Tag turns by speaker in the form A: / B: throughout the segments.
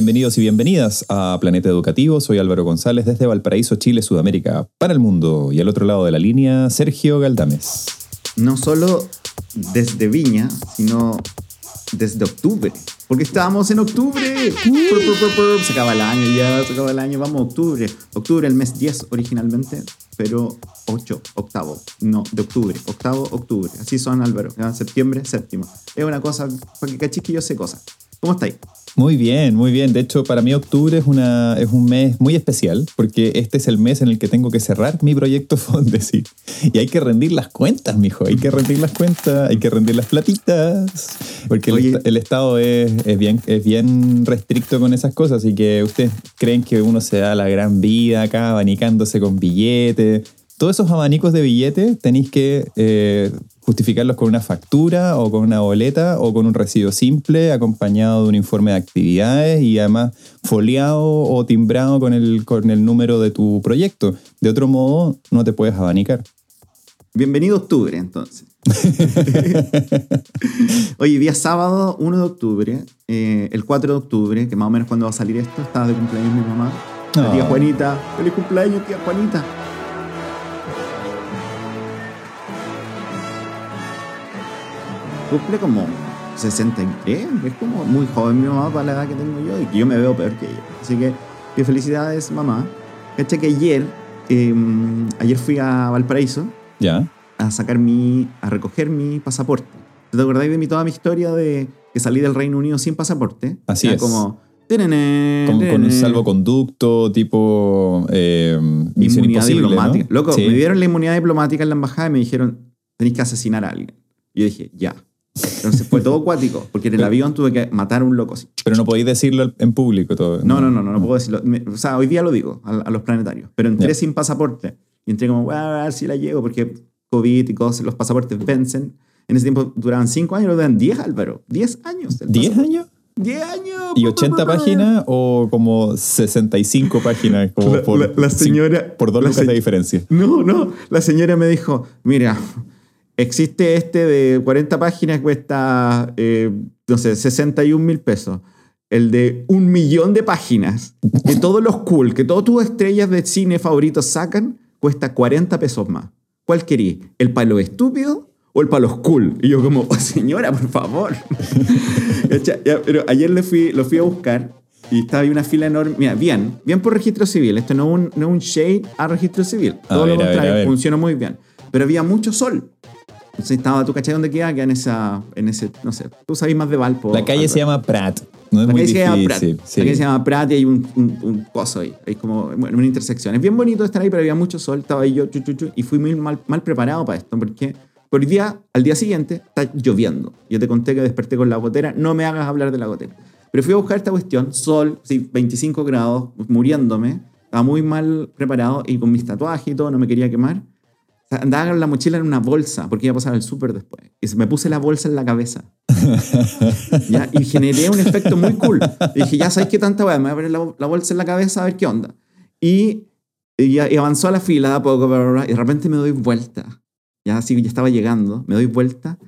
A: Bienvenidos y bienvenidas a Planeta Educativo. Soy Álvaro González desde Valparaíso, Chile, Sudamérica, para el mundo. Y al otro lado de la línea, Sergio Galdames.
B: No solo desde Viña, sino desde octubre. Porque estábamos en octubre. Se acaba el año ya, se acaba el año. Vamos a octubre. Octubre, el mes 10 originalmente, pero 8, octavo. No, de octubre. Octavo, octubre. Así son, Álvaro. Septiembre, séptimo. Es una cosa, para que cachis que yo sé cosas. ¿Cómo estáis?
A: Muy bien, muy bien. De hecho, para mí octubre es, una, es un mes muy especial porque este es el mes en el que tengo que cerrar mi proyecto Fondesit. Y hay que rendir las cuentas, mijo. Hay que rendir las cuentas, hay que rendir las platitas. Porque el, el, Estado es, es, bien, es bien restricto con esas cosas. Y que ustedes creen que uno se da la gran vida acá abanicándose con billetes. Todos esos abanicos de billetes tenéis que eh, justificarlos con una factura o con una boleta o con un recibo simple acompañado de un informe de actividades y además foliado o timbrado con el, con el número de tu proyecto. De otro modo, no te puedes abanicar.
B: Bienvenido octubre, entonces. Oye, día sábado 1 de octubre, eh, el 4 de octubre, que más o menos cuando va a salir esto, estaba de cumpleaños mi mamá. La tía Juanita. ¡Feliz cumpleaños, tía Juanita! Cumple como 63, es como muy joven mi mamá para la edad que tengo yo y que yo me veo peor que ella. Así que, felicidades, mamá. Caché que ayer, eh, ayer fui a Valparaíso
A: ¿Ya?
B: a sacar mi, a recoger mi pasaporte. ¿Te acordáis de mi, toda mi historia de que salí del Reino Unido sin pasaporte?
A: Así
B: Era
A: es.
B: como...
A: Como con un salvoconducto, tipo eh, misión
B: inmunidad diplomática.
A: ¿no?
B: Loco,
A: Sí.
B: me dieron la inmunidad diplomática en la embajada y me dijeron, tenéis que asesinar a alguien. Y yo dije, ya. Entonces fue todo acuático, porque en el avión tuve que matar a un loco así.
A: Pero no podéis decirlo en público todo.
B: No, no, no, no, no puedo decirlo. O sea, hoy día lo digo a, a los planetarios. Pero entré
A: Ya.
B: sin pasaporte. Y entré como, "Bueno, a ver si la llego, porque COVID y cosas, los pasaportes vencen. En ese tiempo duraban 5 años, ahora duran 10, Álvaro. 10 años. el
A: ¿10
B: pasaporte.
A: años?
B: 10 años.
A: ¿Y 80 páginas o como 65 páginas? Como
B: La-
A: por,
B: la- la señora-
A: cin- por dos
B: la
A: lucas de
B: se-
A: diferencia.
B: No, no. La señora me dijo, mira, existe este de 40 páginas, cuesta, eh, no sé, 61 mil pesos. El de un millón de páginas, que todos los cool, que todas tus estrellas de cine favoritos sacan, cuesta 40 pesos más. ¿Cuál querí? ¿El palo estúpido o el palo cool? Y yo como, "Oh, señora, por favor. Pero ayer le fui, lo fui a buscar y estaba ahí una fila enorme. Mira, bien, bien por registro civil. Esto no es un, no un shade a registro civil.
A: A
B: Todo
A: ver,
B: lo
A: a ver,
B: contrario,
A: a ver.
B: funcionó muy bien. Pero había mucho sol. Entonces estaba, ¿tú cachai dónde queda? Queda en esa, en ese, no sé, tú sabes más de Valpo.
A: La calle se llama Prat. No es
B: La
A: muy
B: calle se llama
A: difícil.
B: Prat.
A: sí.
B: La calle se llama Prat y hay un, un, un coso ahí. Hay como bueno, una intersección. Es bien bonito estar ahí, pero había mucho sol. Estaba ahí yo, chu, chu, chu, y fui muy mal, mal preparado para esto. Porque por el día, al día siguiente, está lloviendo. Yo te conté que desperté con la gotera. No me hagas hablar de la gotera. Pero fui a buscar esta cuestión. Sol, sí, 25 grados, muriéndome. Estaba muy mal preparado y con mis tatuajes y todo, no me quería quemar. Andaba con la mochila en una bolsa porque iba a pasar al súper después. Y me puse la bolsa en la cabeza. ¿ya? Y generé un efecto muy cool. Y dije, ya sabes qué tanta weá, me voy a poner la, la bolsa en la cabeza a ver qué onda. Y, y, y avanzó a la fila de a poco, y de repente me doy vuelta. Ya así, ya estaba llegando, me doy vuelta.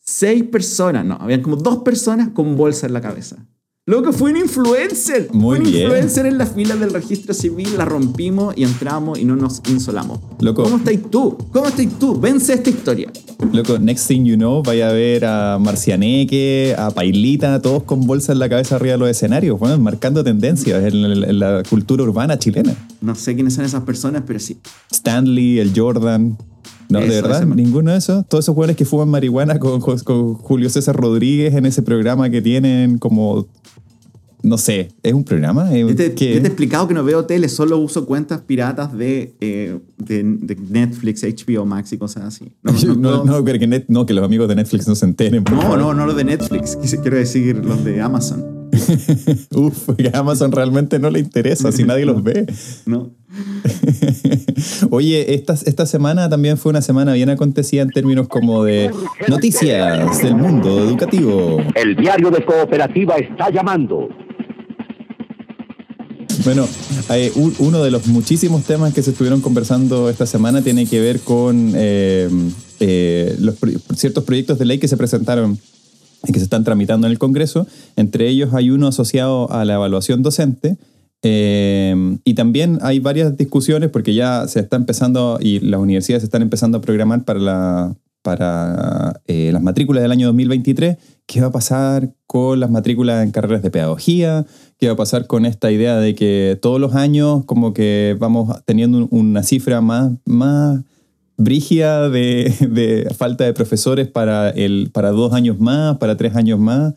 B: Seis personas, no, habían como dos personas con bolsa en la cabeza. Loco, fue un influencer.
A: Muy
B: fue un
A: bien.
B: influencer en la fila del registro civil, la rompimos y entramos y no nos insolamos.
A: Loco.
B: ¿Cómo estáis tú? ¿Cómo estáis tú? Vence esta historia.
A: Loco, next thing you know, vaya a ver a Marcianeque, a Pailita, todos con bolsas en la cabeza arriba de los escenarios, bueno, marcando tendencias en, la- en la cultura urbana chilena.
B: No sé quiénes son esas personas, pero sí.
A: Stanley, el Jordan. No,
B: Eso,
A: de verdad, ninguno de esos. Todos esos jóvenes que fuman marihuana con Julio César Rodríguez en ese programa que tienen como. No sé, ¿es un programa? ¿Es-
B: Yo te,
A: qué?
B: yo te he explicado que no veo tele, solo uso cuentas piratas de, eh, de, de Netflix, HBO Max y cosas así. No, no,
A: no, no, pero que, net- no, que los amigos de Netflix no se enteren.
B: no,
A: favor.
B: no, no los de Netflix, quise- quiero decir los de Amazon.
A: Uf, que a Amazon realmente no le interesa si nadie los ve.
B: ¿no?
A: Oye, esta, esta semana también fue una semana bien acontecida en términos como de noticias del mundo educativo.
C: El diario de cooperativa está llamando.
A: Bueno, un- uno de los muchísimos temas que se estuvieron conversando esta semana tiene que ver con eh, eh, los ciertos proyectos de ley que se presentaron y que se están tramitando en el Congreso. Entre ellos hay uno asociado a la evaluación docente. eh, y también hay varias discusiones porque ya se está empezando y las universidades están empezando a programar para, la, para eh, las matrículas del año 2023. ¿Qué va a pasar con las matrículas en carreras de pedagogía? ¿Qué va a pasar con esta idea de que todos los años como que vamos teniendo un- una cifra más, más brígida de, de falta de profesores para, el, para dos años más, para tres años más?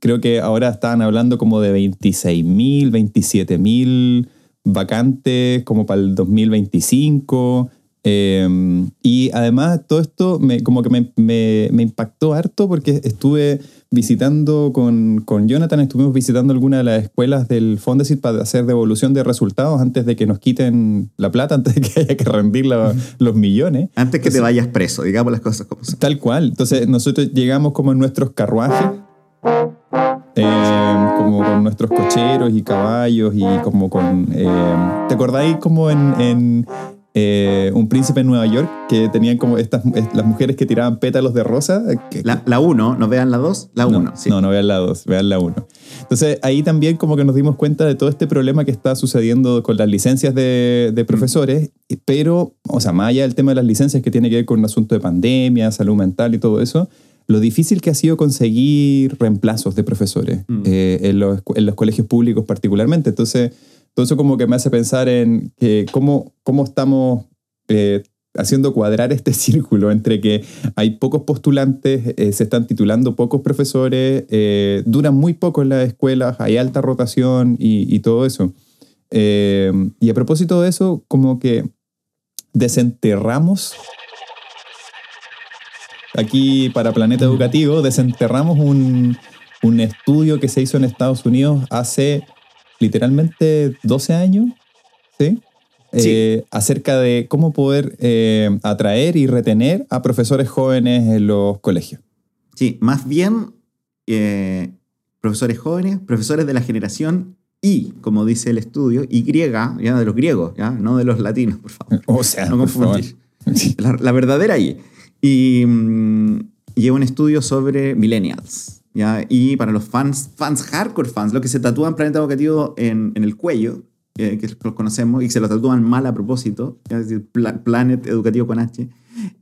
A: Creo que ahora están hablando como de 26.000, 27.000 vacantes como para el 2025. Eh, y además todo esto me, como que me, me- me impactó harto porque estuve visitando con, con Jonathan, estuvimos visitando algunas de las escuelas del Fondesit para hacer devolución de resultados antes de que nos quiten la plata, antes de que haya que rendir la- los millones.
B: Antes que te vayas preso, digamos las cosas como son.
A: Tal cual. Entonces nosotros llegamos como en nuestros carruajes, eh, como con nuestros cocheros y caballos y como con... eh, ¿Te acordáis como en, en, eh, Un príncipe en Nueva York que tenían como estas est- las mujeres que tiraban pétalos de rosa? Que-
B: La 1, ¿no vean la 2? La 1,
A: no,
B: sí.
A: no, no vean la 2, vean la 1. Entonces ahí también como que nos dimos cuenta de todo este problema que está sucediendo con las licencias de, de profesores, pero, o sea, más allá del tema de las licencias que tiene que ver con un asunto de pandemia, salud mental y todo eso, lo difícil que ha sido conseguir reemplazos de profesores
B: Mm.
A: eh, en, los, en los colegios públicos particularmente. Entonces, eso como que me hace pensar en cómo, cómo estamos eh, haciendo cuadrar este círculo entre que hay pocos postulantes, eh, se están titulando pocos profesores, eh, duran muy poco en las escuelas, hay alta rotación y, y todo eso. Y a propósito de eso, como que desenterramos, aquí para Planeta Educativo, desenterramos un, un estudio que se hizo en Estados Unidos hace literalmente 12 años, ¿sí?
B: Sí.
A: Eh, acerca de cómo poder eh, atraer y retener a profesores jóvenes en los colegios.
B: Sí, más bien eh, profesores jóvenes, profesores de la generación Y, como dice el estudio, Y, ya de los griegos, ya no de los latinos, por favor.
A: O sea,
B: No confundir. La, la verdadera Y. Y mm, lleva un estudio sobre millennials. ¿Ya? Y para los fans, fans hardcore fans, los que se tatúan Planeta Educativo en, en el cuello, eh, que los conocemos, y que se lo tatúan mal a propósito, es decir, Pla- Planet Educativo con H,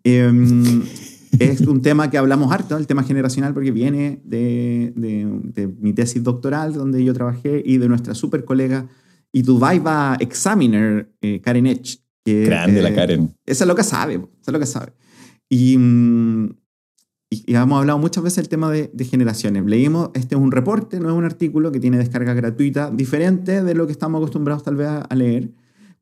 B: eh, es un tema que hablamos harto, el tema generacional, porque viene de, de- de mi tesis doctoral, donde yo trabajé, y de nuestra super colega y tu Viva Examiner, eh, Karen Edge. Que,
A: Grande la
B: eh,
A: Karen.
B: esa es lo que sabe, esa es lo que sabe. Y, mm, y, y hemos hablado muchas veces del tema de, de generaciones. Leímos, este es un reporte, no es un artículo que tiene descarga gratuita, diferente de lo que estamos acostumbrados tal vez a, leer,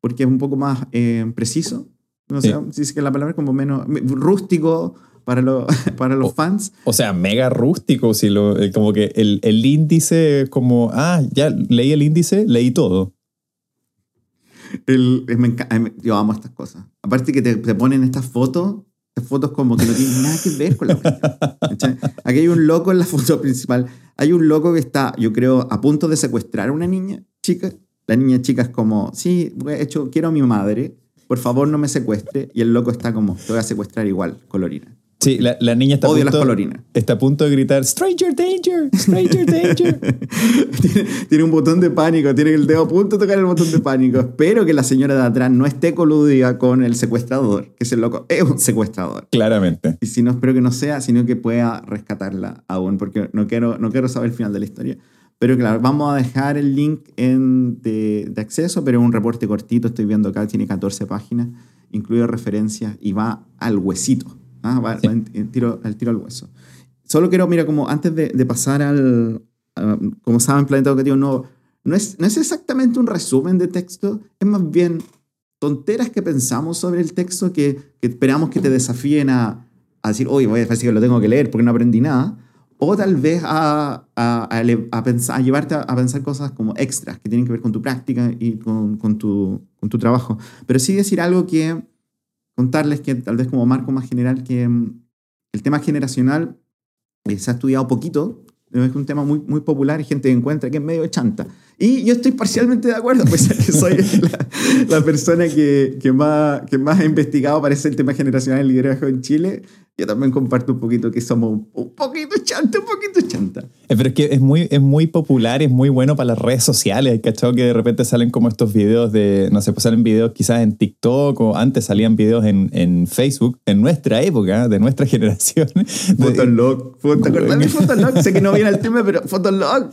B: porque es un poco más eh, preciso, no sé
A: Sí.
B: si es que la palabra es como menos rústico para, los para los
A: Oh.
B: fans.
A: O sea, mega rústico, si lo, eh, como que el, el índice es como, ah, ya leí el índice, leí todo.
B: El- me enca- eh, yo amo estas cosas. Aparte que te, te ponen estas fotos, fotos como que no tienen nada que ver con la. Aquí hay un loco en la foto principal. Hay un loco que está, yo creo, a punto de secuestrar a una niña chica. La niña chica es como, sí, he hecho, quiero a mi madre, por favor no me secuestre. Y el loco está como, te voy a secuestrar igual, colorina.
A: Sí, la, la niña está a,
B: Odio las
A: punto,
B: colorinas.
A: está a punto de gritar, Stranger Danger, Stranger Danger.
B: tiene, tiene un botón de pánico, tiene el dedo a punto de tocar el botón de pánico. Espero que la señora de atrás no esté coludida con el secuestrador, que ese loco es un secuestrador.
A: Claramente.
B: Y si no, espero que no sea, sino que pueda rescatarla aún, porque no quiero, no quiero saber el final de la historia. Pero claro, vamos a dejar el link en, de, de acceso, pero es un reporte cortito, estoy viendo acá, tiene 14 páginas, incluye referencias y va al huesito. ¿Ah? Va,
A: Sí.
B: va en- en tiro, al tiro al hueso. Solo quiero, mira, como antes de, de pasar al, a- como saben, Planeta Educativo no, no, es, no es exactamente un resumen de texto, es más bien tonteras que pensamos sobre el texto que, que esperamos que te desafíen a, a decir, oye, voy a decir que lo tengo que leer porque no aprendí nada. o tal vez a, a, a pensar, a llevarte a, a pensar cosas como extras que tienen que ver con tu práctica y con, con tu, con tu trabajo. Pero sí decir algo que contarles que tal vez como marco más general que mm, el tema generacional eh, se ha estudiado poquito, es un tema muy, muy popular y gente encuentra que es medio chanta. Y yo estoy parcialmente de acuerdo, pues soy la, la persona que, que, más, que más ha investigado parece el tema generacional del liderazgo en Chile. Yo también comparto un poquito que somos un poquito chanta, un poquito chanta.
A: Eh, Pero es que es muy, es muy popular, es muy bueno para las redes sociales. Hay cachado que de repente salen como estos videos de, no sé, pues salen videos quizás en TikTok o antes salían videos en, en Facebook, en nuestra época, de nuestra generación.
B: Fotolog. Fo- ¿Te acordás de Fotolog? Sé que no viene el tema, pero Fotolog.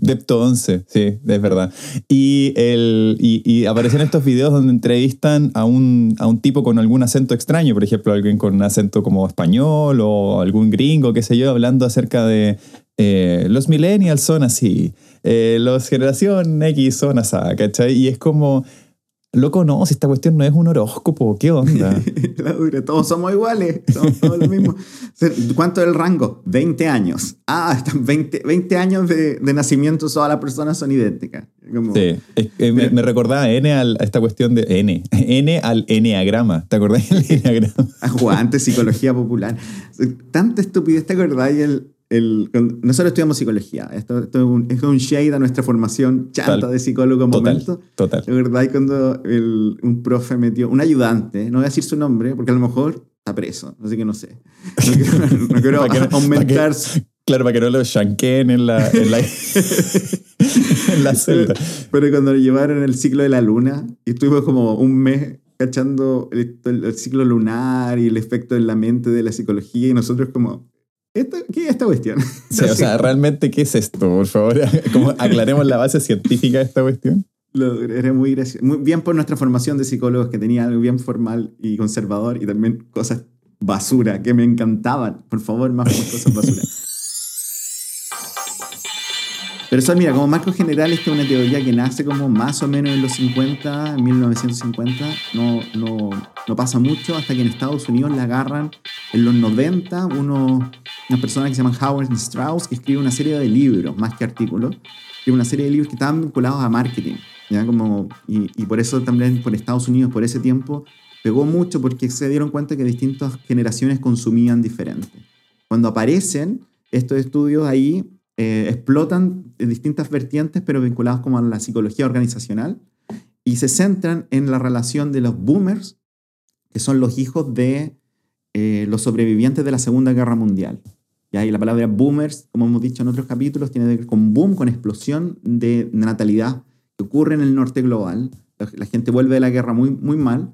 A: Depto 11, sí, es verdad. Y, el, y, y aparecen estos videos donde entrevistan a un, a un tipo con algún acento extraño, por ejemplo, con un acento como español o algún gringo, qué sé yo, hablando acerca de eh, los millennials son así, eh, los generación X son así, ¿cachai? Y es como, loco, no, si esta cuestión no es un horóscopo, ¿qué onda?
B: La dura, todos somos iguales, somos todos lo mismo. ¿Cuánto es el rango? 20 años. Ah, están 20, 20 años de, de nacimiento, todas las personas son idénticas. Como-
A: Sí, es- eh, me, me recordaba N al- a esta cuestión de N, N al Enneagrama, ¿te acordás del Enneagrama?
B: a jugar antes psicología popular. Tanta estupidez, ¿te acordáis? El, el, nosotros estudiamos psicología. Esto, esto es, un, es un shade a nuestra formación chanta
A: Total.
B: de psicólogo en
A: Total,
B: momento.
A: total.
B: ¿Te acordáis cuando el- un profe metió, un ayudante, no voy a decir su nombre, porque a lo mejor está preso, así que no sé. No quiero, no quiero
A: que
B: aumentar
A: que- Claro, para que no lo shanqueen en la, en la, en la celda.
B: Pero cuando lo llevaron el ciclo de la luna, y estuvimos como un mes cachando el, el- el ciclo lunar y el efecto en la mente de la psicología, y nosotros como, ¿esto, ¿qué es esta cuestión?
A: Sí, o sea, realmente, ¿qué es esto? Por favor, como aclaremos la base científica de esta cuestión.
B: Lo- era muy gracioso. Muy bien por nuestra formación de psicólogos, que tenía algo bien formal y conservador, y también cosas basura que me encantaban. Por favor, más, cosas basura. Pero eso, mira, como marco general, esta es una teoría que nace como más o menos en los 50, en 1950. No, no, no pasa mucho hasta que en Estados Unidos la agarran en los 90 uno, una persona que se llama Howard Strauss, que escribe una serie de libros, más que artículos, escribe una serie de libros que estaban vinculados a marketing. ¿ya? Como, y, y por eso también por Estados Unidos, por ese tiempo, pegó mucho porque se dieron cuenta que distintas generaciones consumían diferente. Cuando aparecen estos estudios ahí, eh, explotan distintas vertientes, pero vinculados como a la psicología organizacional, y se centran en la relación de los boomers, que son los hijos de eh, los sobrevivientes de la Segunda Guerra Mundial. ¿ya? Y la palabra boomers, como hemos dicho en otros capítulos, tiene que ver con boom, con explosión de natalidad que ocurre en el norte global. La, gente vuelve de la guerra muy, muy mal,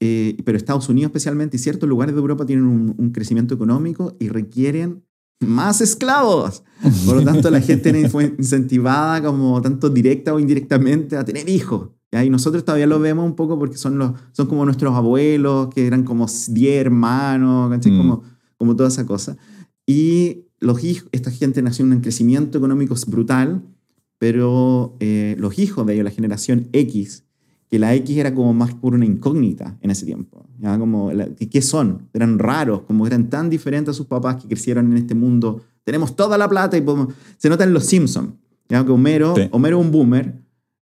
B: eh, pero Estados Unidos especialmente y ciertos lugares de Europa tienen un, un crecimiento económico y requieren más esclavos. Por lo tanto, la gente fue incentivada como tanto directa o indirectamente a tener hijos. ¿Ya? Y nosotros todavía lo vemos un poco porque son, los, son como nuestros abuelos, que eran como 10 hermanos.
A: Mm.
B: como, como toda esa cosa. Y los hijos, esta gente nació en un crecimiento económico brutal, pero eh, los hijos de ellos, la generación X, que la X era como más por una incógnita en ese tiempo. ¿ya? Como, la- ¿Qué son? Eran raros, como eran tan diferentes a sus papás que crecieron en este mundo. Tenemos toda la plata y podemos... Se nota en Los Simpsons, ¿ya? que Homero,
A: Sí.
B: Homero un boomer,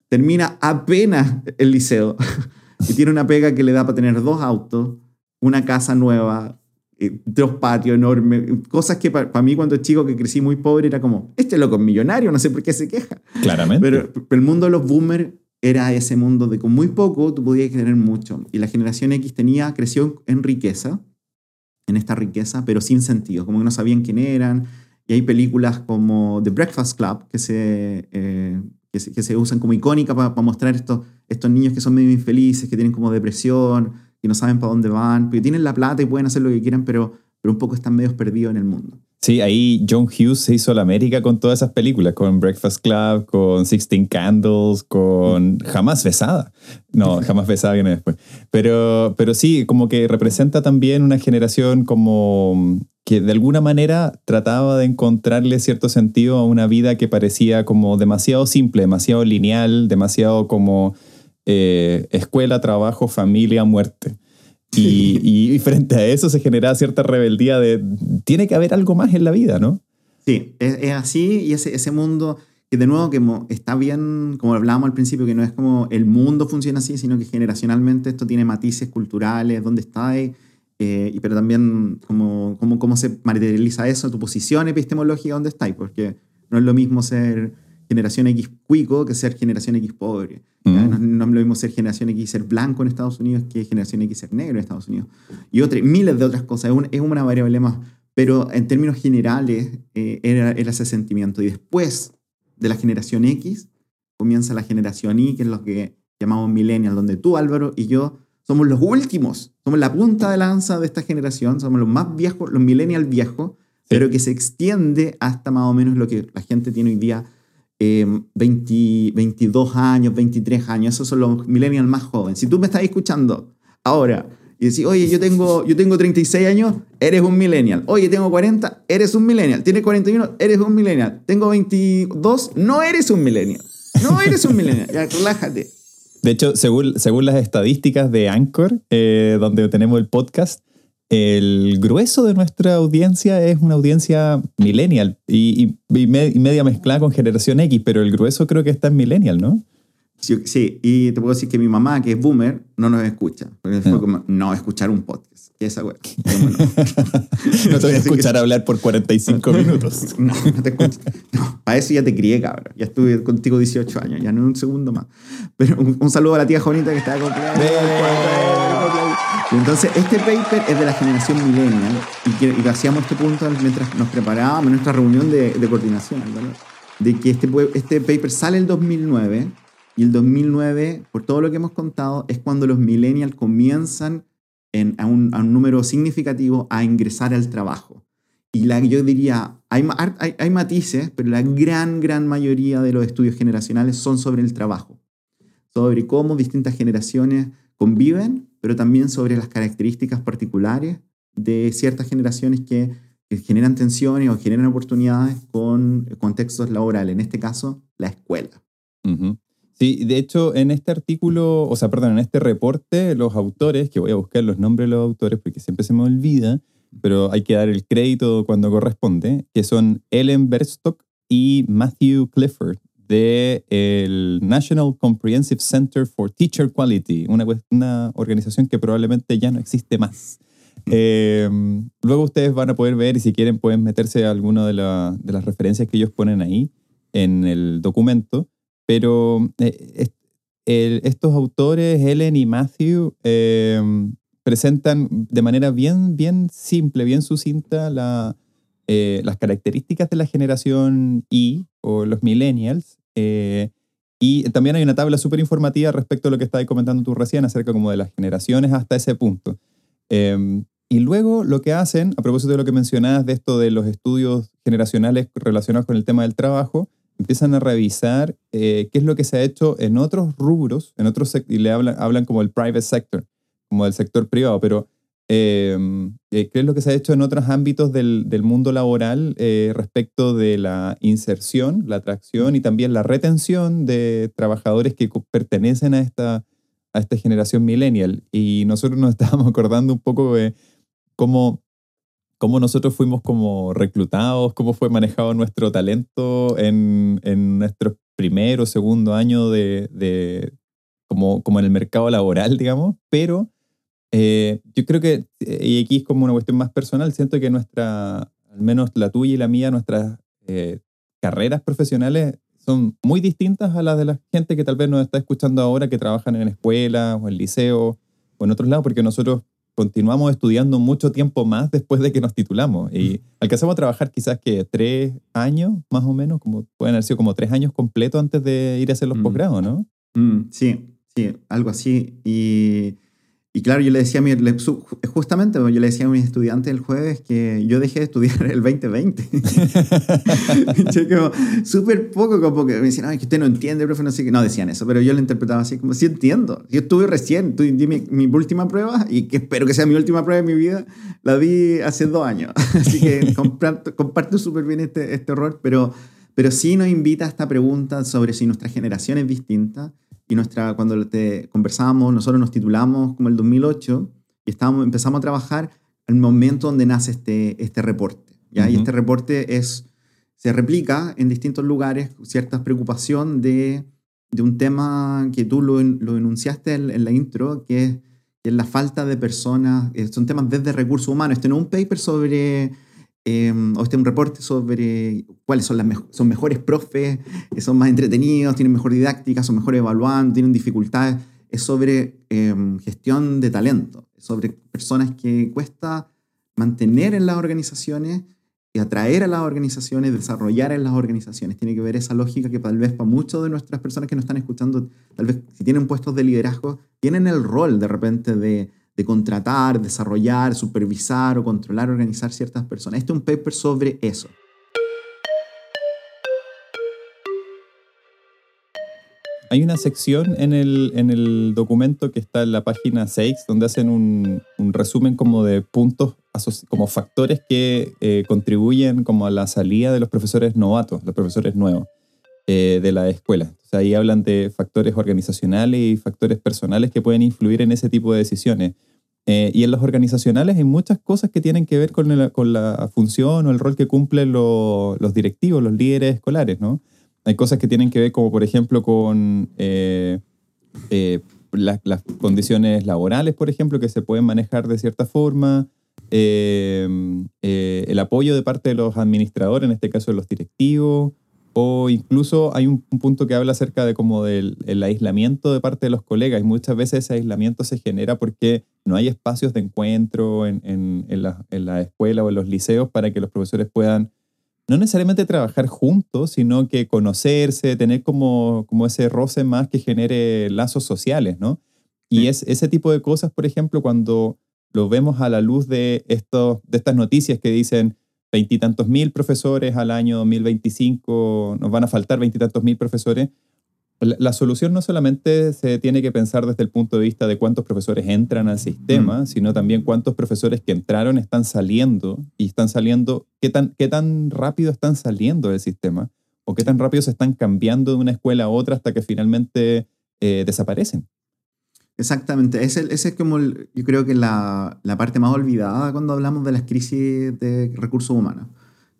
B: termina apenas el liceo y tiene una pega que le da para tener dos autos, una casa nueva, eh, dos patios enormes, cosas que para mí cuando chico que crecí muy pobre era como, este loco es millonario, no sé por qué se queja.
A: Claramente.
B: Pero, pero el mundo de los boomers era ese mundo de con muy poco tú podías tener mucho. Y la generación X tenía, creció en riqueza, en esta riqueza, pero sin sentido, como que no sabían quién eran. Y hay películas como The Breakfast Club que se, eh, que se, que se usan como icónicas para mostrar estos, estos niños que son medio infelices, que tienen como depresión, que no saben para dónde van, porque tienen la plata y pueden hacer lo que quieran, pero, pero un poco están medio perdidos en el mundo.
A: Sí, ahí John Hughes se hizo la América con todas esas películas, con Breakfast Club, con Sixteen Candles, con Jamás Besada. No, Jamás Besada viene después. Pero, pero sí, como que representa también una generación como que de alguna manera trataba de encontrarle cierto sentido a una vida que parecía como demasiado simple, demasiado lineal, demasiado como eh, escuela, trabajo, familia, muerte. Y, y, frente a eso se genera cierta rebeldía de, tiene que haber algo más en la vida, ¿no?
B: Sí, es, es así y ese, ese mundo que de nuevo que está bien, como hablábamos al principio, que no es como el mundo funciona así, sino que generacionalmente esto tiene matices culturales, dónde está, eh, pero también cómo, cómo, cómo se materializa eso, tu posición epistemológica, dónde estáis, porque no es lo mismo ser generación X cuico que ser generación X pobre. Mm. No, no, es lo mismo ser generación X ser blanco en Estados Unidos que generación X ser negro en Estados Unidos. Y otras, miles de otras cosas. Es, es una variable más. Pero en términos generales eh, era, era, ese sentimiento. Y después de la generación X comienza la generación Y, que es lo que llamamos millennial, donde tú, Álvaro, y yo somos los últimos. Somos la punta de lanza de esta generación. Somos los más viejos, los millennial viejos, pero que se extiende hasta más o menos lo que la gente tiene hoy día 20, 22 años, 23 años, esos son los millennials más jóvenes. Si tú me estás escuchando ahora y decís, oye, yo tengo, yo tengo 36 años, eres un millennial. Oye, tengo 40, eres un millennial. Tienes 41, eres un millennial. Tengo 22, no eres un millennial. No eres un millennial. Ya, relájate.
A: De hecho, según, según las estadísticas de Anchor, eh, donde tenemos el podcast, el grueso de nuestra audiencia es una audiencia millennial y, y, media mezclada con generación X, pero el grueso creo que está en millennial, ¿no?
B: Sí, y te puedo decir que mi mamá, que es boomer, no nos escucha. Porque fue como, no, escuchar un podcast. ¿Qué es esa No,
A: no te voy a escuchar hablar por 45 minutos.
B: no, no te escucho. No, para eso ya te crié, cabrón. Ya estuve contigo 18 años, ya no un segundo más. Pero un, saludo a la tía Jonita que está con entonces, este paper es de la generación millennial y, que, y hacíamos este punto mientras nos preparábamos en nuestra reunión de, de coordinación, ¿verdad? de que este, este paper sale el 2009 y el 2009, por todo lo que hemos contado, es cuando los millennials comienzan en, a, un, a, un, número significativo a ingresar al trabajo. Y la, yo diría, hay, hay, hay matices, pero la gran, gran mayoría de los estudios generacionales son sobre el trabajo, sobre cómo distintas generaciones conviven, pero también sobre las características particulares de ciertas generaciones que, que generan tensiones o generan oportunidades con contextos laborales, en este caso, la escuela.
A: Uh -huh. Sí, de hecho, en este artículo, o sea, perdón, en este reporte, los autores, que voy a buscar los nombres de los autores porque siempre se me olvida, pero hay que dar el crédito cuando corresponde, que son Ellen Berstock y Matthew Clifford de el National Comprehensive Center for Teacher Quality, una, una organización que probablemente ya no existe más. Eh, luego ustedes van a poder ver y si quieren pueden meterse a alguna de, la, de las referencias que ellos ponen ahí en el documento. Pero eh, estos autores, Helen y Matthew, eh, presentan de manera bien, bien simple, bien sucinta eh, las características de la generación Y o los millennials. Y también hay una tabla súper informativa respecto a lo que estabas comentando tú recién acerca como de las generaciones hasta ese punto. Eh, y luego lo que hacen, a propósito de lo que mencionabas de esto de los estudios generacionales relacionados con el tema del trabajo, empiezan a revisar eh, qué es lo que se ha hecho en otros rubros, en otros y le hablan, hablan como el private sector, como del sector privado, pero eh, qué es lo que se ha hecho en otros ámbitos del, del mundo laboral eh, respecto de la inserción, la atracción y también la retención de trabajadores que pertenecen a esta, a esta generación millennial. Y nosotros nos estábamos acordando un poco de cómo cómo nosotros fuimos como reclutados, cómo fue manejado nuestro talento en, en nuestro primer o segundo año de, de como, como en el mercado laboral, digamos, pero eh, yo creo que, y aquí es como una cuestión más personal, siento que nuestra, al menos la tuya y la mía, nuestras eh, carreras profesionales son muy distintas a las de la gente que tal vez nos está escuchando ahora, que trabajan en escuelas o en liceo o en otros lados, porque nosotros continuamos estudiando mucho tiempo más después de que nos titulamos. Y alcanzamos a trabajar quizás que tres años, más o menos, como pueden haber sido como tres años completos antes de ir a hacer los mm. posgrados, ¿no?
B: Mm, sí, sí, algo así. Y y claro, yo le decía a mi, justamente yo le decía a mis estudiantes el jueves que yo dejé de estudiar el 2020. yo súper poco, como que me decían, ay, que usted no entiende, profe, no sé qué. No decían eso, pero yo lo interpretaba así, como, sí entiendo. Yo estuve recién, di mi, mi, última prueba y que espero que sea mi última prueba de mi vida, la di hace dos años. así que comparto, comparto súper bien este, este error, pero, pero sí nos invita a esta pregunta sobre si nuestra generación es distinta y nuestra, cuando te conversábamos, nosotros nos titulamos como el 2008 Y estábamos, empezamos a trabajar el momento donde nace este, este reporte. ¿ya? Y
A: Ujú.
B: este reporte es, se replica en distintos lugares cierta preocupación de, de un tema que tú lo, lo enunciaste en, en la intro, que es, que es la falta de personas. eh, son temas desde recursos humanos. Este no es un paper sobre... eh, o este es un reporte sobre cuáles son las mejo- son mejores profes, que son más entretenidos, tienen mejor didáctica, son mejores evaluando, tienen dificultades. Es sobre eh, gestión de talento, sobre personas que cuesta mantener en las organizaciones y atraer a las organizaciones, desarrollar en las organizaciones. Tiene que ver esa lógica que tal vez para muchas de nuestras personas que nos están escuchando, tal vez si tienen puestos de liderazgo, tienen el rol de repente de, de contratar, desarrollar, supervisar o controlar, organizar ciertas personas. Este es un paper sobre eso.
A: Hay una sección en el, en el documento que está en la página 6, donde hacen un, un resumen como de puntos, como factores que eh, contribuyen como a la salida de los profesores novatos, los profesores nuevos eh, de la escuela. Sea, ahí hablan de factores organizacionales y factores personales que pueden influir en ese tipo de decisiones. Eh, y en los organizacionales hay muchas cosas que tienen que ver con la, función o el rol que cumplen lo- los directivos, los líderes escolares, ¿no? Hay cosas que tienen que ver como, por ejemplo, con eh, eh, la- las condiciones laborales, por ejemplo, que se pueden manejar de cierta forma, el apoyo de parte de los administradores, en este caso de los directivos, o incluso hay un, un punto que habla acerca de como del el aislamiento de parte de los colegas, y muchas veces ese aislamiento se genera porque no hay espacios de encuentro en, en- en la, en la escuela o en los liceos para que los profesores puedan no necesariamente trabajar juntos, sino que conocerse, tener como, como ese roce más que genere lazos sociales, ¿no? Y
B: Sí.
A: es ese tipo de cosas, por ejemplo, cuando lo vemos a la luz de, estos, de estas noticias que dicen veintitantos mil profesores al año 2025, nos van a faltar veintitantos mil profesores, la, la solución no solamente se tiene que pensar desde el punto de vista de cuántos profesores entran al sistema, sino también cuántos profesores que entraron están saliendo y están saliendo, qué tan, qué tan rápido están saliendo del sistema o qué tan rápido se están cambiando de una escuela a otra hasta que finalmente eh, desaparecen.
B: Exactamente, ese, es como el- yo creo que la, la parte más olvidada cuando hablamos de las crisis de recursos humanos.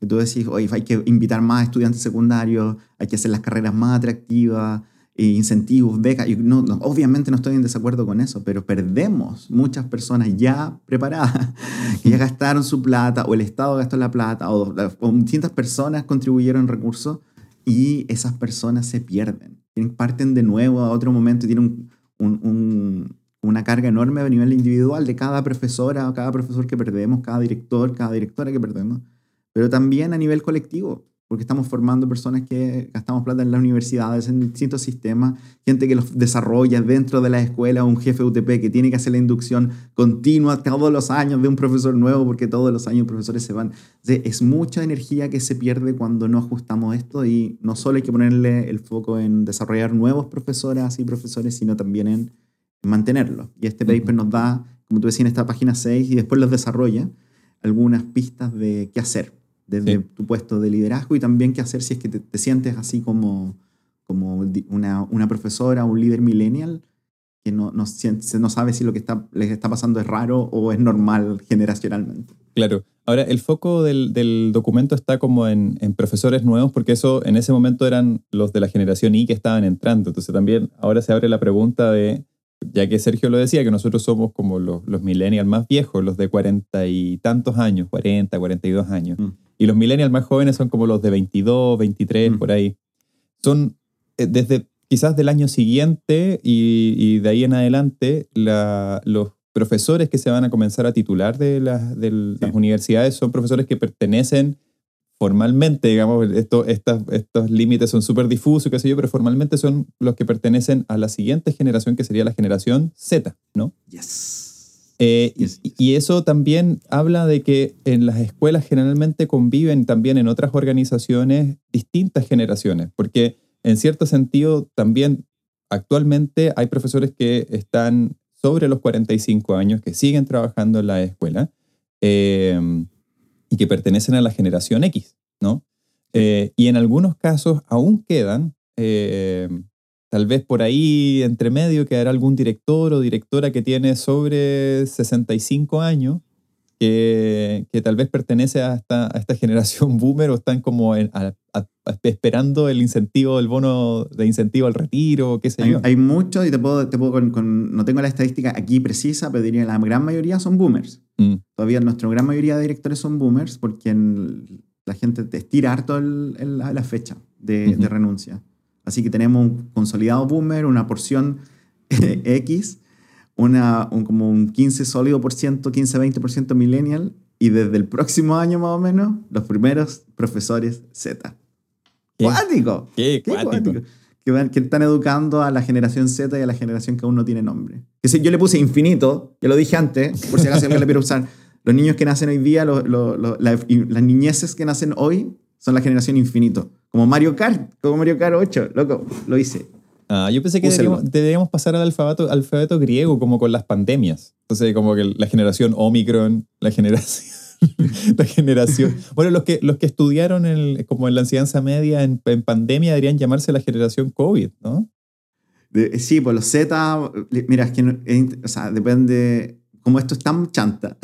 B: Que tú decís, oye, hay que invitar más estudiantes secundarios, hay que hacer las carreras más atractivas, e incentivos, becas. Y no, no, obviamente no estoy en desacuerdo con eso, pero perdemos muchas personas ya preparadas, que ya gastaron su plata, o el Estado gastó la plata, o, o distintas personas contribuyeron recursos, y esas personas se pierden. Parten de nuevo a otro momento y tienen un, un- un- una carga enorme a nivel individual de cada profesora o cada profesor que perdemos, cada director, cada directora que perdemos, pero también a nivel colectivo, porque estamos formando personas que gastamos plata en las universidades, en distintos sistemas, gente que los desarrolla dentro de la escuela, un jefe UTP que tiene que hacer la inducción continua todos los años de un profesor nuevo, porque todos los años profesores se van. Es mucha energía que se pierde cuando no ajustamos esto y no solo hay que ponerle el foco en desarrollar nuevos profesoras y profesores, sino también en mantenerlos. Y este paper nos da, como tú decías, en esta página 6 y después los desarrolla algunas pistas de qué hacer desde
A: Sí.
B: tu puesto de liderazgo y también qué hacer si es que te, te sientes así como, como una, una profesora un líder millennial que no, no, no sabe si lo que está, les está pasando es raro o es normal generacionalmente.
A: Claro. Ahora, el foco del, del documento está como en, en profesores nuevos, porque eso en ese momento eran los de la generación I que estaban entrando. Entonces también ahora se abre la pregunta de, ya que Sergio lo decía, que nosotros somos como los, los millennials más viejos, los de cuarenta y tantos años, 40, 42 años.
B: Mm.
A: Y los millennials más jóvenes son como los de 22, 23,
B: Mm.
A: por ahí. Son eh, desde quizás del año siguiente y, y de ahí en adelante, la- los profesores que se van a comenzar a titular de, las- de las
B: Sí.
A: universidades son profesores que pertenecen formalmente, digamos, esto, estas- estos límites son súper difusos, qué sé yo, pero formalmente son los que pertenecen a la siguiente generación, que sería la generación Z, ¿no?
B: Yes.
A: Eh, y-
B: Yes, yes.
A: y, eso también habla de que en las escuelas generalmente conviven también en otras organizaciones distintas generaciones, porque en cierto sentido también actualmente hay profesores que están sobre los 45 años, que siguen trabajando en la escuela eh, y que pertenecen a la generación X, ¿no? Eh, y en algunos casos aún quedan eh, tal vez por ahí entre medio quedará algún director o directora que tiene sobre 65 años, que, que tal vez pertenece a esta, a esta generación boomer o están como en- a- a- esperando el incentivo, el bono de incentivo al retiro, qué sé
B: Hay,
A: yo.
B: hay muchos, y te puedo, te puedo con, con- no tengo la estadística aquí precisa, pero diría la gran mayoría son boomers.
A: Mm,
B: Todavía nuestra gran mayoría de directores son boomers porque en- la gente te estira harto el- el- la, fecha de,
A: Ujú.
B: de renuncia. Así que tenemos un consolidado boomer, una porción X, una, un, como un 15 sólido por ciento, 15-20% millennial, y desde el próximo año más o menos, los primeros profesores Z.
A: Qué-
B: ¡Cuático!
A: qué
B: Qué
A: cuático.
B: cuático. Que, van- que están educando a la generación Z y a la generación que aún no tiene nombre. Que si yo le puse infinito, ya lo dije antes, por si acaso alguien le quiere usar. Los niños que nacen hoy día, lo- lo- lo- la- las niñeces que nacen hoy, son la generación infinito. Como Mario Kart, como Mario Kart 8. Loco, lo hice.
A: Ah, yo pensé que deberíamos, deberíamos pasar al alfabeto, alfabeto griego, como con las pandemias. Entonces, como que la generación Omicron, la generación. la generación. Bueno, los que, los que estudiaron el- como en la enseñanza media en, en pandemia deberían llamarse la generación COVID, ¿no?
B: De- sí, pues los Z, mira, es que o sea, depende, como esto es tan chanta,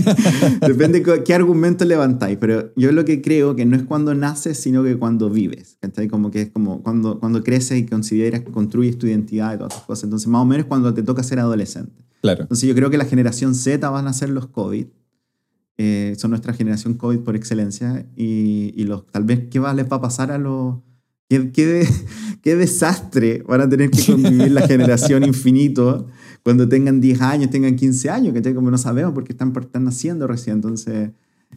B: depende qué argumentos levantáis, pero yo lo que creo que no es cuando naces, sino que cuando vives, ¿cachai? Como que es como cuando, cuando creces y consideras que construyes tu identidad y todas esas cosas, entonces más o menos cuando te toca ser adolescente.
A: Claro.
B: Entonces yo creo que la generación Z van a ser los COVID, eh, son nuestra generación COVID por excelencia, y, y los, tal vez qué va, les va a pasar a los... ¿Qué, qué, qué desastre van a tener que convivir la generación infinito cuando tengan 10 años, tengan 15 años, que como no sabemos porque están, están naciendo recién. Entonces,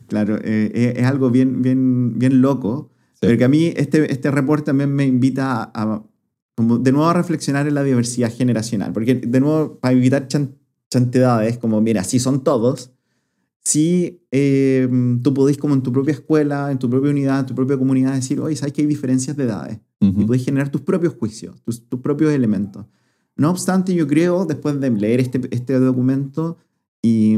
B: claro, eh, es, es algo bien, bien, bien loco.
A: Sí.
B: Pero que a mí este, este reporte también me invita a, a como de nuevo a reflexionar en la diversidad generacional. Porque de nuevo, para evitar chan- chantedades, como mira, si son todos, si eh, tú podéis como en tu propia escuela, en tu propia unidad, en tu propia comunidad decir, oye, ¿sabes que hay diferencias de edades?
A: Ujú.
B: y podéis generar tus propios juicios, tus, tus propios elementos. No obstante, yo creo, después de leer este, este documento y,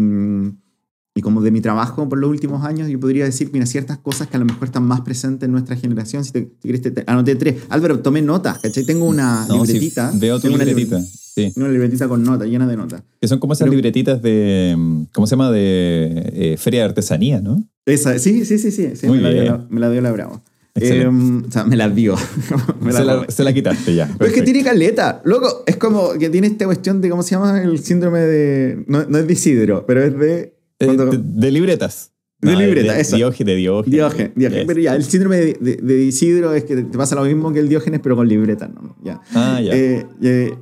B: y como de mi trabajo por los últimos años, yo podría decir, mira, ciertas cosas que a lo mejor están más presentes en nuestra generación. Si te, si quieres, te, te- anoté tres. Álvaro, tomé notas, ¿cachai? Tengo una
A: No,
B: libretita.
A: veo tu
B: tengo una
A: libretita. Sí.
B: Una libretita con notas, llena de notas.
A: Que son como esas
B: Pero-
A: libretitas de. ¿Cómo se llama? De eh, Feria de Artesanía, ¿no?
B: Esa, sí, sí, sí, sí. sí
A: Muy
B: me, la dio me la dio la Bravo. Eh, o sea, me la dio. Me
A: se, la,
B: robé.
A: se la quitaste ya.
B: Pero es que tiene caleta, loco. Es como que tiene esta cuestión de, ¿cómo se llama? El síndrome de... No, no es de Isidro, pero es de...
A: Eh,
B: cuando-
A: de, de libretas.
B: De libreta,
A: de,
B: eso.
A: Diógenes, de Diógenes.
B: Diógenes. Diógenes.
A: Yes.
B: Pero ya, el síndrome de, Isidro es que te pasa lo mismo que el Diógenes, pero con libreta, ¿no? Ya.
A: Ah, ya.
B: Eh, eh,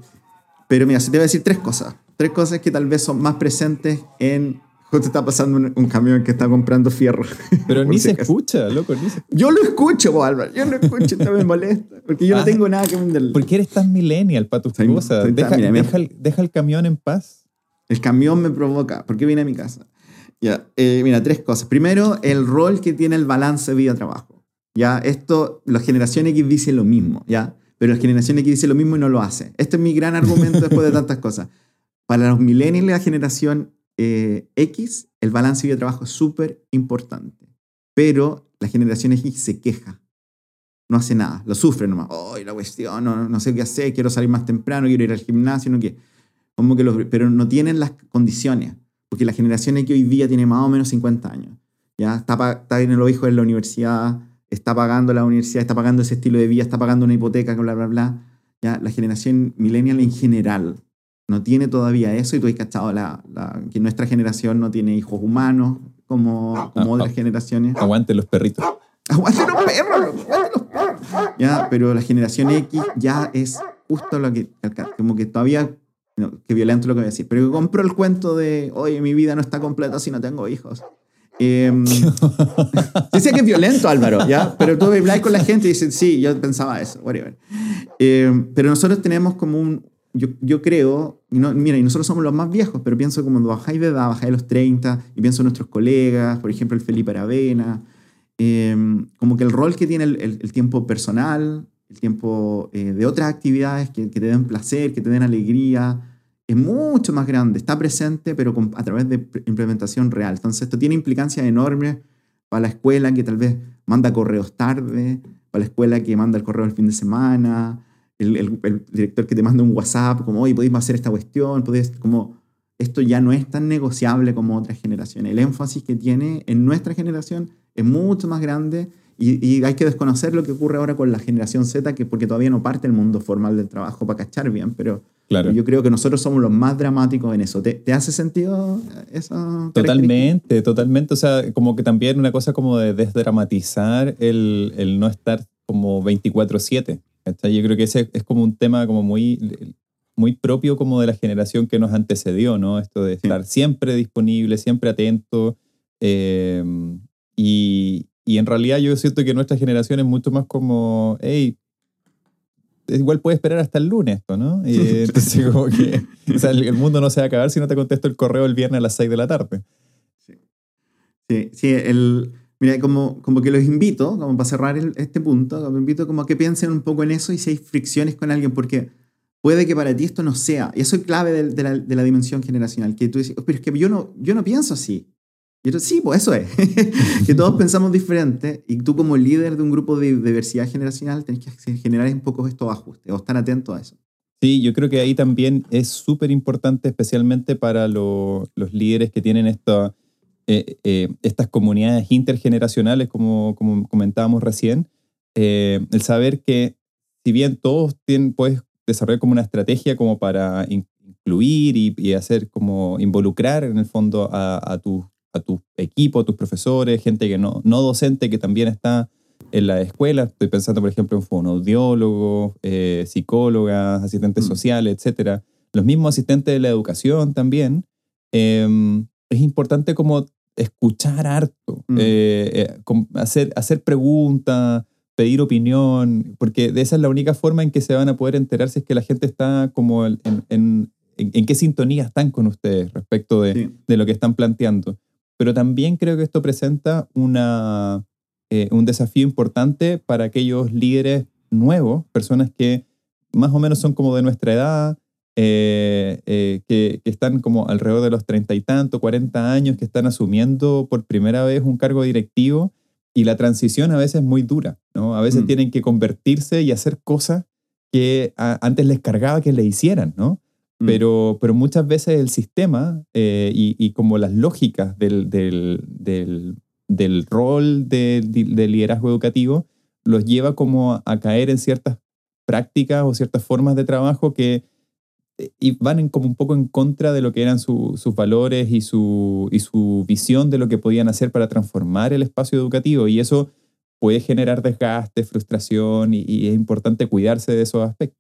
B: pero mira, se te voy a decir tres cosas. Tres cosas que tal vez son más presentes en... Justo está pasando un, un camión que está comprando fierro.
A: Pero ni
B: si
A: se escucha, loco. Ni se...
B: Yo lo escucho, po, Álvaro. Yo lo escucho, esto me molesta. Porque yo
A: Ah.
B: no tengo nada que venderle.
A: ¿Por qué eres tan millennial para tus
B: Soy-
A: cosas?
B: soy
A: deja, deja el, deja el camión en paz.
B: El camión me provoca. ¿Por qué viene a mi casa? Ya, eh, mira, tres cosas. Primero, el rol que tiene el balance vida-trabajo. Ya, esto, la generación X dice lo mismo, ¿ya? Pero la generación X dice lo mismo y no lo hace. Este es mi gran argumento después de tantas cosas. Para los millennials la generación eh, X, el balance vida-trabajo es súper importante. Pero la generación X se queja. No hace nada, lo sufre nomás. ¡Ay, la cuestión! No, no sé qué hacer, quiero salir más temprano, quiero ir al gimnasio, no quiero. Como que los, pero no tienen las condiciones, porque la generación que hoy día tiene más o menos 50 años. Ya está, está en los hijos en la universidad, está pagando la universidad, está pagando ese estilo de vida, está pagando una hipoteca, bla, bla, bla. Ya la generación millennial en general no tiene todavía eso y tú has cachado la, la- que nuestra generación no tiene hijos humanos como, como
A: Ah,
B: otras
A: ah.
B: generaciones.
A: Aguante los perritos.
B: ¡Aguante los perros! ¡Aguante los perros! Ya, pero la generación X ya es justo lo que, como que todavía, no, que violento lo que voy a decir, pero que compró el cuento de, oye, mi vida no está completa si no tengo hijos. Eh, dice que es violento, Álvaro, ¿ya? Pero tú hablas con la gente y dices, sí, yo pensaba eso, whatever. Eh, pero nosotros tenemos como un, yo, yo creo, y no, mira, y nosotros somos los más viejos, pero pienso como cuando bajáis de edad, bajáis de los 30, y pienso en nuestros colegas, por ejemplo, el Felipe Aravena, eh, como que el rol que tiene el, el- el tiempo personal, el tiempo eh, de otras actividades que, que te den placer, que te den alegría, es mucho más grande, está presente, pero con- a través de implementación real. Entonces, esto tiene implicancias enormes para la escuela que tal vez manda correos tarde, para la escuela que manda el correo el fin de semana, el, el- el director que te manda un WhatsApp, como, oye, podéis hacer esta cuestión, podéis, como, esto ya no es tan negociable como otras generaciones. El énfasis que tiene en nuestra generación es mucho más grande y, y hay que desconocer lo que ocurre ahora con la generación Z, que porque todavía no parte el mundo formal del trabajo para cachar bien, pero
A: Claro.
B: yo creo que nosotros somos los más dramáticos en eso. ¿Te, te hace sentido eso?
A: Totalmente, totalmente. O sea, como que también una cosa como de desdramatizar el, el no estar como 24/7. ¿Cachai? Yo creo que ese es como un tema como muy, muy propio como de la generación que nos antecedió, ¿no? Esto de estar siempre disponible, siempre atento. eh, y, y en realidad yo siento que nuestra generación es mucho más como, hey, igual puede esperar hasta el lunes esto, ¿no? Y, entonces como que, o sea, el, mundo no se va a acabar si no te contesto el correo el viernes a las 6 de la tarde.
B: Sí, sí, el, mira, como, como que los invito, como para cerrar el- este punto, como invito como a que piensen un poco en eso y si hay fricciones con alguien, porque puede que para ti esto no sea, y eso es clave de, de la, de la dimensión generacional, que tú dices, "Oh, pero es que yo no, yo no pienso así. Y yo, sí, pues eso es, que todos pensamos diferente y tú como líder de un grupo de diversidad generacional tenés que generar un poco estos ajustes o estar atento a eso.
A: Sí, yo creo que ahí también es súper importante, especialmente para lo- los líderes que tienen esta, eh, eh, estas comunidades intergeneracionales, como, como comentábamos recién, eh, el saber que si bien todos tienen, puedes desarrollar como una estrategia como para in- incluir y, y hacer como involucrar en el fondo a, a tu, a tu equipo, a tus profesores, gente que no, no docente que también está en la escuela. Estoy pensando, por ejemplo, en fonoaudiólogos, eh, psicólogas, asistentes
B: Mm.
A: sociales, etcétera. Los mismos asistentes de la educación también. Eh, es importante como escuchar harto,
B: Mm.
A: eh, eh, hacer, hacer preguntas, pedir opinión, porque de esa es la única forma en que se van a poder enterar si es que la gente está como en, en, en- en qué sintonía están con ustedes respecto de,
B: Sí.
A: de lo que están planteando. Pero también creo que esto presenta una, eh, un desafío importante para aquellos líderes nuevos, personas que más o menos son como de nuestra edad, eh, eh, que, que están como alrededor de los treinta y tanto, cuarenta años, que están asumiendo por primera vez un cargo directivo y la transición a veces es muy dura, ¿no? A veces
B: Mm.
A: tienen que convertirse y hacer cosas que a- antes les cargaba que le hicieran, ¿no?
B: Mm.
A: Pero, pero muchas veces el sistema eh, y, y como las lógicas del, del, del, del rol de, de liderazgo educativo los lleva como a caer en ciertas prácticas o ciertas formas de trabajo que y van en como un poco en contra de lo que eran su- sus valores y su, y su visión de lo que podían hacer para transformar el espacio educativo. Y eso puede generar desgaste, frustración y, y es importante cuidarse de esos aspectos.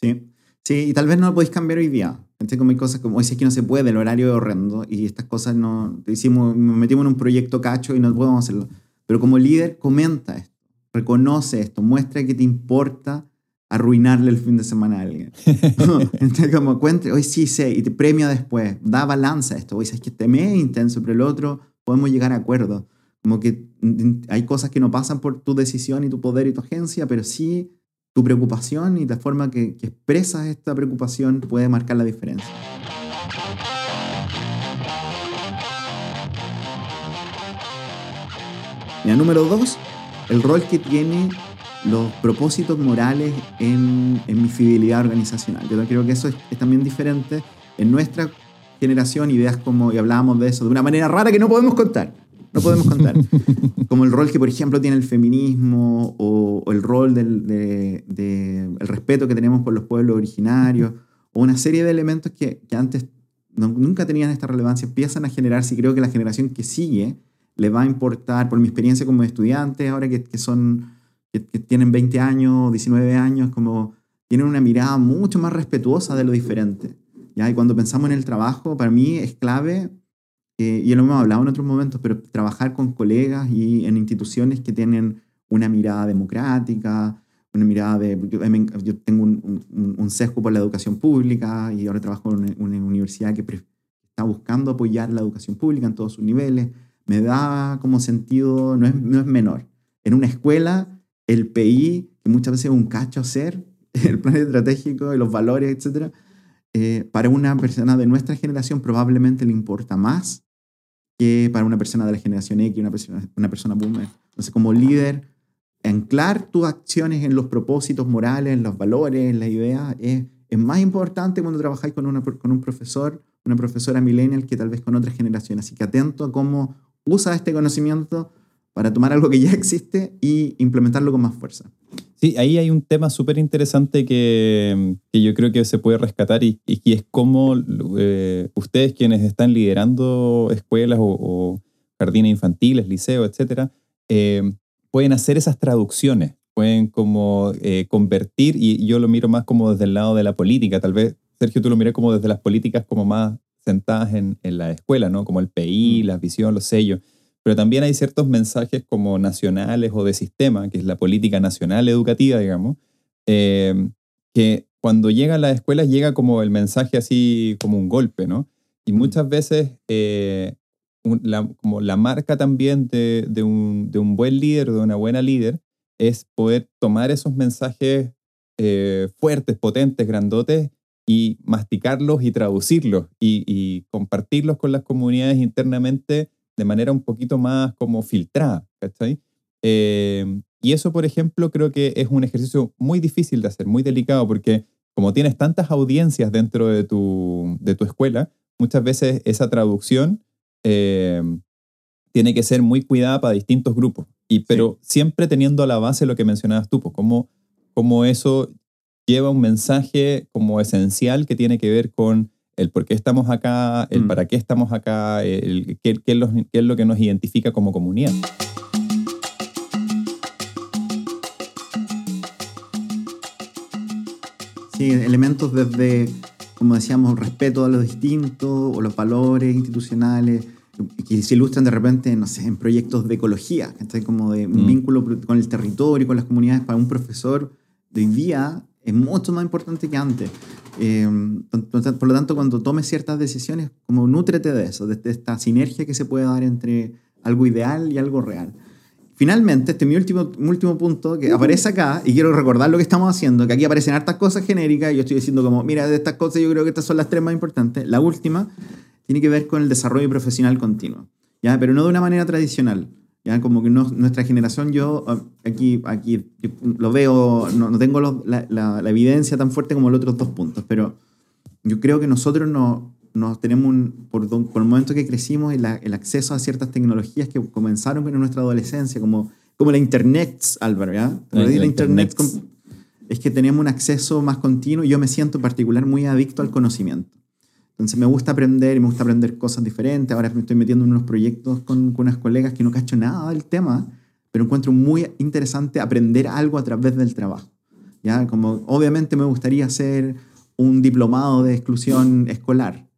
B: Sí. Sí, y tal vez no lo podéis cambiar hoy día. Entonces, como hay cosas como, hoy que no se puede, el horario es horrendo y estas cosas no, hicimos, nos metimos en un proyecto cacho y no podemos hacerlo. Pero como líder, comenta esto, reconoce esto, muestra que te importa arruinarle el fin de semana a alguien. Entonces, como cuente, hoy sí sé, y te premia después, da balanza a esto. Hoy sabes que este mes es intenso, pero el otro podemos llegar a acuerdos. Como que mm, hay cosas que no pasan por tu decisión y tu poder y tu agencia, pero sí tu preocupación y la forma que, que expresas esta preocupación puede marcar la diferencia. Mira, número dos, el rol que tiene los propósitos morales en, en mi fidelidad organizacional. Yo creo que eso es, es también diferente en nuestra generación, ideas como, y hablábamos de eso de una manera rara que no podemos contar. No podemos contar. como el rol que, por ejemplo, tiene el feminismo o, o el rol del de, de- el respeto que tenemos por los pueblos originarios o una serie de elementos que, que antes no- nunca tenían esta relevancia empiezan a generarse y creo que la generación que sigue le va a importar, por mi experiencia como estudiante, ahora que, que son, que, que tienen 20 años, 19 años, como tienen una mirada mucho más respetuosa de lo diferente. ¿ya? Y cuando pensamos en el trabajo, para mí es clave, eh, y lo hemos hablado en otros momentos, pero trabajar con colegas y en instituciones que tienen una mirada democrática, una mirada de... Yo, yo tengo un, un- un sesgo por la educación pública y ahora trabajo en una, una universidad que está buscando apoyar la educación pública en todos sus niveles. Me da como sentido, no es, no es menor. En una escuela, el PI, que muchas veces es un cacho hacer, el plan estratégico y los valores, etcétera, eh, para una persona de nuestra generación probablemente le importa más que para una persona de la generación X, una persona, una persona boomer. Entonces, como líder, anclar tus acciones en los propósitos morales, en los valores, en las ideas, es, es más importante cuando trabajáis con, una, con un profesor, una profesora millennial que tal vez con otra generación. Así que atento a cómo usa este conocimiento para tomar algo que ya existe y implementarlo con más fuerza.
A: Sí, ahí hay un tema súper interesante que, que, yo creo que se puede rescatar y, y es cómo eh, ustedes quienes están liderando escuelas o, o jardines infantiles, liceos, etcétera, eh, pueden hacer esas traducciones, pueden como eh, convertir, y yo lo miro más como desde el lado de la política, tal vez, Sergio, tú lo miras como desde las políticas como más sentadas en, en la escuela, ¿no? Como el PI, mm. la visión, los sellos. Pero también hay ciertos mensajes como nacionales o de sistema, que es la política nacional educativa, digamos, eh, que cuando llega a las escuelas llega como el mensaje así como un golpe, ¿no? Y mm. muchas veces eh, la, como la marca también de, de, un, de, un, buen líder, de una buena líder, es poder tomar esos mensajes eh, fuertes, potentes, grandotes y masticarlos y traducirlos y, y, compartirlos con las comunidades internamente de manera un poquito más como filtrada, ¿cachai? Eh, y eso, por ejemplo, creo que es un ejercicio muy difícil de hacer, muy delicado, porque como tienes tantas audiencias dentro de tu, de tu escuela, muchas veces esa traducción eh, tiene que ser muy cuidada para distintos grupos, y, pero siempre teniendo a la base lo que mencionabas tú, pues cómo, cómo eso lleva un mensaje como esencial que tiene que ver con el por qué estamos acá, el mm. para qué estamos acá, el, qué, qué, es lo, qué es lo que nos identifica como comunidad.
B: Sí, elementos desde como decíamos, respeto a los distintos o los valores institucionales que se ilustran de repente, no sé, en proyectos de ecología, como de un mm. vínculo con el territorio, con las comunidades, para un profesor de hoy día es mucho más importante que antes. Eh, por lo tanto, cuando tomes ciertas decisiones, como nútrete de eso, de esta sinergia que se puede dar entre algo ideal y algo real. Finalmente, este es mi último, último punto que aparece acá, y quiero recordar lo que estamos haciendo, que aquí aparecen hartas cosas genéricas, y yo estoy diciendo como, mira, de estas cosas yo creo que estas son las tres más importantes. La última tiene que ver con el desarrollo profesional continuo, ¿ya? pero no de una manera tradicional. ¿Ya? Como que no, nuestra generación, yo ah, aquí, aquí lo veo, no, no tengo la, la, la, evidencia tan fuerte como los otros dos puntos, pero yo creo que nosotros no, nos tenemos, un, por, por, el momento que crecimos, el, el, acceso a ciertas tecnologías que comenzaron en nuestra adolescencia, como, como la Internet, Álvaro, ¿ya? La, la Internet es que tenemos un acceso más continuo y yo me siento en particular muy adicto al conocimiento. Entonces me gusta aprender y me gusta aprender cosas diferentes. Ahora me estoy metiendo en unos proyectos con, con unas colegas que no cacho nada del tema, pero encuentro muy interesante aprender algo a través del trabajo. ¿ya? Como obviamente me gustaría hacer un diplomado de exclusión escolar,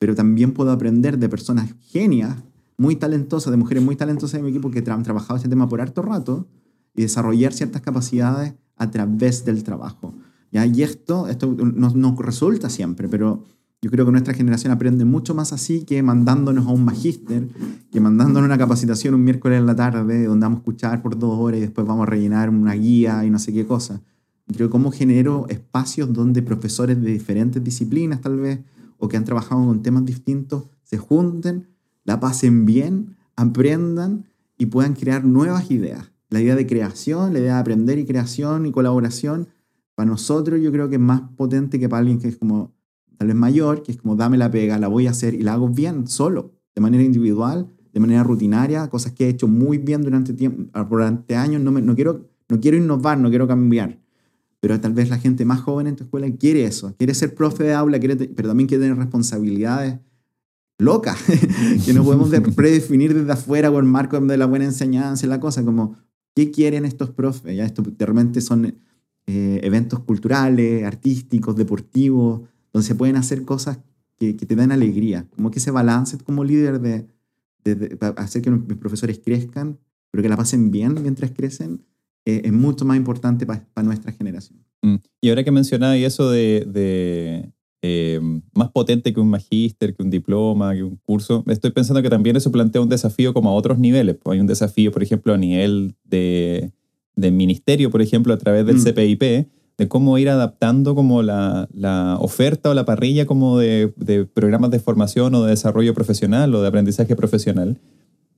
B: pero también puedo aprender de personas genias, muy talentosas, de mujeres muy talentosas de mi equipo que han trabajado este tema por harto rato y desarrollar ciertas capacidades a través del trabajo. ¿ya? Y esto, esto no, no resulta siempre, pero yo creo que nuestra generación aprende mucho más así que mandándonos a un magíster, que mandándonos una capacitación un miércoles en la tarde, donde vamos a escuchar por dos horas y después vamos a rellenar una guía y no sé qué cosa. Creo cómo genero espacios donde profesores de diferentes disciplinas, tal vez, o que han trabajado con temas distintos se junten, la pasen bien, aprendan y puedan crear nuevas ideas. La idea de creación, la idea de aprender y creación y colaboración, para nosotros yo creo que es más potente que para alguien que es como tal vez mayor, que es como dame la pega, la voy a hacer y la hago bien, solo, de manera individual, de manera rutinaria, cosas que he hecho muy bien durante, tiempo, durante años. No, me, no, quiero, no quiero innovar, no quiero cambiar pero tal vez la gente más joven en tu escuela quiere eso, quiere ser profe de aula, quiere, pero también quiere tener responsabilidades locas, que no podemos predefinir desde afuera con el marco de la buena enseñanza y la cosa, como, ¿qué quieren estos profes? Ya esto de repente son eh, eventos culturales, artísticos, deportivos, donde se pueden hacer cosas que, que te dan alegría, como que ese balance como líder de, de, de, hacer que mis profesores crezcan, pero que la pasen bien mientras crecen, eh, es mucho más importante para nuestra generación.
A: Mm. Y ahora que mencionaba eso de, de eh, más potente que un magíster, que un diploma, que un curso, estoy pensando que también eso plantea un desafío como a otros niveles. Pues hay un desafío, por ejemplo, a nivel de, de ministerio, por ejemplo, a través del mm. CPIP, de cómo ir adaptando como la, la oferta o la parrilla como de, de, programas de formación o de desarrollo profesional o de aprendizaje profesional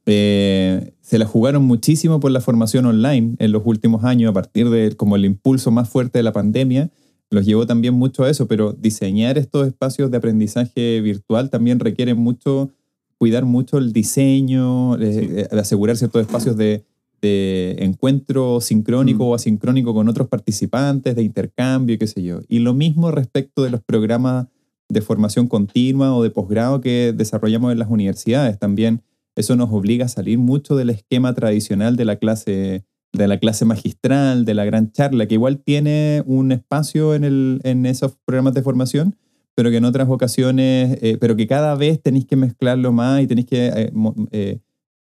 A: eh, se la jugaron muchísimo por la formación online en los últimos años, a partir de como el impulso más fuerte de la pandemia, los llevó también mucho a eso, pero diseñar estos espacios de aprendizaje virtual también requiere mucho, cuidar mucho el diseño, eh, eh, asegurar ciertos espacios de, de encuentro sincrónico
B: Mm.
A: o asincrónico con otros participantes, de intercambio y qué sé yo. Y lo mismo respecto de los programas de formación continua o de posgrado que desarrollamos en las universidades. También eso nos obliga a salir mucho del esquema tradicional de la clase de la clase magistral, de la gran charla, que igual tiene un espacio en, el, en esos programas de formación, pero que en otras ocasiones, eh, pero que cada vez tenéis que mezclarlo más y tenéis que eh, eh,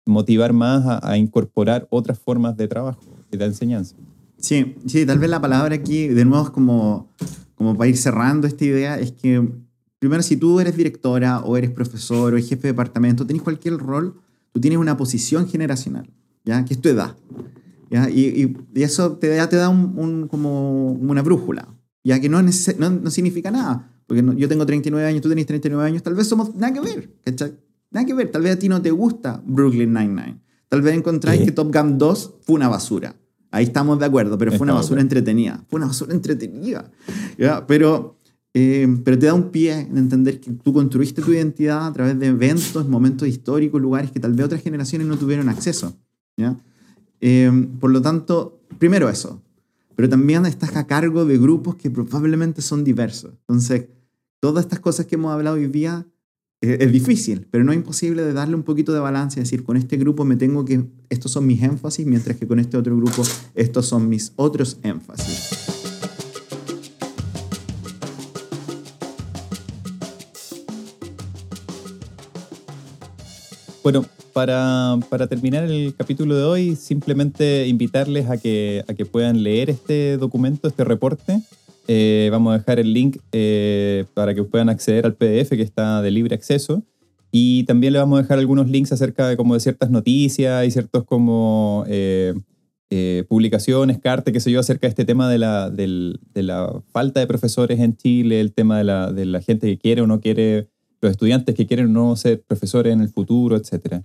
A: motivar más a, a incorporar otras formas de trabajo y de enseñanza.
B: Sí, sí, tal vez la palabra aquí, de nuevo, es como, como para ir cerrando esta idea, es que primero, si tú eres directora o eres profesor o eres jefe de departamento, tenés cualquier rol, tú tienes una posición generacional, ¿ya? Que es tu edad. ¿ya? Y, y- y eso te te da un, un- como una brújula, ya que no, no, no significa nada. Porque no- yo tengo 39 años, tú tenés 39 años, tal vez somos nada que ver, ¿cachai? Nada que ver, tal vez a ti no te gusta Brooklyn Nine-Nine. Tal vez encontráis que Top Gun 2 fue una basura. Ahí estamos de acuerdo, pero fue una basura entretenida. Fue una basura entretenida. ¿ya? Pero, eh, pero te da un pie en entender que tú construiste tu identidad a través de eventos, momentos históricos, lugares que tal vez otras generaciones no tuvieron acceso. ¿ya? Eh, por lo tanto, primero eso. Pero también estás a cargo de grupos que probablemente son diversos. Entonces, todas estas cosas que hemos hablado hoy día es difícil, pero no es imposible de darle un poquito de balance y decir, con este grupo me tengo que, estos son mis énfasis, mientras que con este otro grupo, estos son mis otros énfasis.
A: Bueno, para, para terminar el capítulo de hoy, simplemente invitarles a que, a que puedan leer este documento, este reporte. Eh, vamos a dejar el link eh, para que puedan acceder al PDF que está de libre acceso. Y también le vamos a dejar algunos links acerca de, como de ciertas noticias y ciertos como eh, eh, publicaciones, cartas, qué sé yo, acerca de este tema de la, de la falta de profesores en Chile, el tema de la, de la gente que quiere o no quiere, los estudiantes que quieren o no ser profesores en el futuro, etc.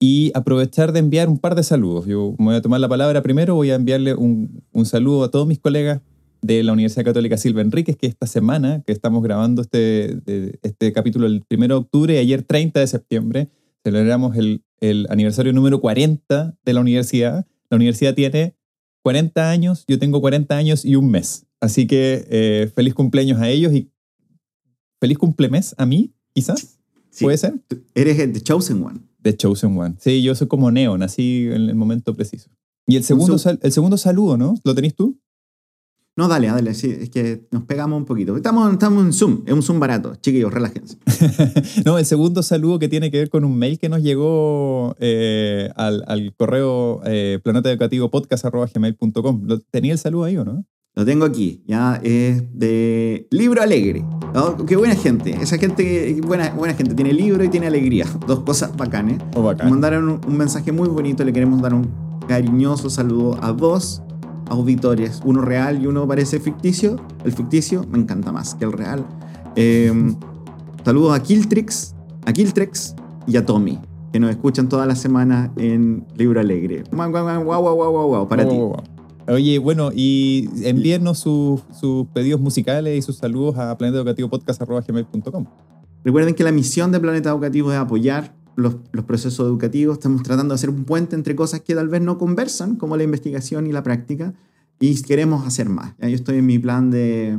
A: Y aprovechar de enviar un par de saludos. Yo me voy a tomar la palabra primero, voy a enviarle un, un saludo a todos mis colegas de la Universidad Católica Silva Enríquez, que esta semana que estamos grabando este, este capítulo el 1 de octubre y ayer 30 de septiembre celebramos el, el aniversario número 40 de la universidad. La universidad tiene 40 años, yo tengo 40 años y un mes. Así que eh, feliz cumpleaños a ellos y feliz cumplemes a mí, quizás.
B: Sí.
A: ¿Puede ser?
B: Eres el The Chosen One.
A: The Chosen One. Sí, yo soy como Neo, nací en el momento preciso. Y el segundo,
B: sal-
A: el segundo saludo, ¿no? ¿Lo tenés tú?
B: No, dale, dale, sí, es que nos pegamos un poquito. Estamos, estamos en Zoom, es un Zoom barato. Chiquillos, relájense.
A: no, el segundo saludo que tiene que ver con un mail que nos llegó eh, al, al correo eh, planetaeducativopodcast.gmail.com. ¿Lo- ¿Tenía el saludo ahí o no?
B: Lo tengo aquí, ya es de Libro Alegre. ¿no? Qué buena gente, esa gente, buena, buena gente, tiene libro y tiene alegría, dos cosas bacanes.
A: O
B: Nos
A: bacán.
B: mandaron un, un mensaje muy bonito, le queremos dar un cariñoso saludo a dos auditores, uno real y uno parece ficticio. El ficticio me encanta más que el real. Eh, saludos a Kiltrix, a Kiltrex y a Tommy, que nos escuchan toda la semana en Libro Alegre. Guau, guau, guau, guau, guau, para ti.
A: Oye, bueno, y envíennos sus, sus pedidos musicales y sus saludos a planetaeducativopodcast.gmail.com.
B: Recuerden que la misión de Planeta Educativo es apoyar los, los procesos educativos. Estamos tratando de hacer un puente entre cosas que tal vez no conversan, como la investigación y la práctica, y queremos hacer más. Ya Yo estoy en mi plan de,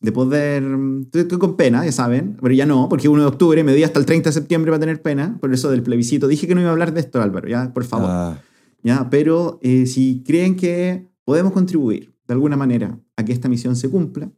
B: de poder... Estoy, estoy con pena, ya saben, pero ya no, porque 1 de octubre me di hasta el 30 de septiembre para tener pena, por eso del plebiscito. Dije que no iba a hablar de esto, Álvaro, ya, por favor.
A: Ah,
B: ¿ya? Pero eh, si creen que podemos contribuir de alguna manera a que esta misión se cumpla,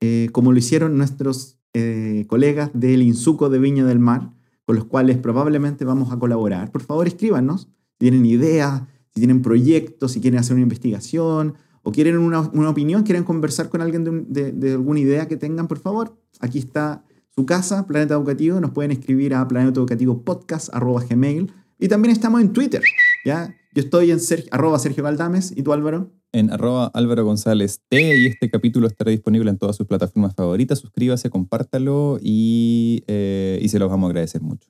B: eh, como lo hicieron nuestros eh, colegas del Insuco de Viña del Mar, con los cuales probablemente vamos a colaborar, por favor escríbanos. Si tienen ideas, si tienen proyectos, si quieren hacer una investigación o quieren una, opinión, quieren conversar con alguien de, un- de- de alguna idea que tengan, por favor, aquí está su casa, Planeta Educativo. Nos pueden escribir a planetaeducativopodcast.gmail y también estamos en Twitter. ¿ya? Yo estoy en arroba Sergio Galdames. ¿Y tú, Álvaro?
A: En arroba Álvaro González T y este capítulo estará disponible en todas sus plataformas favoritas. Suscríbase, compártalo y, eh, y se los vamos a agradecer mucho.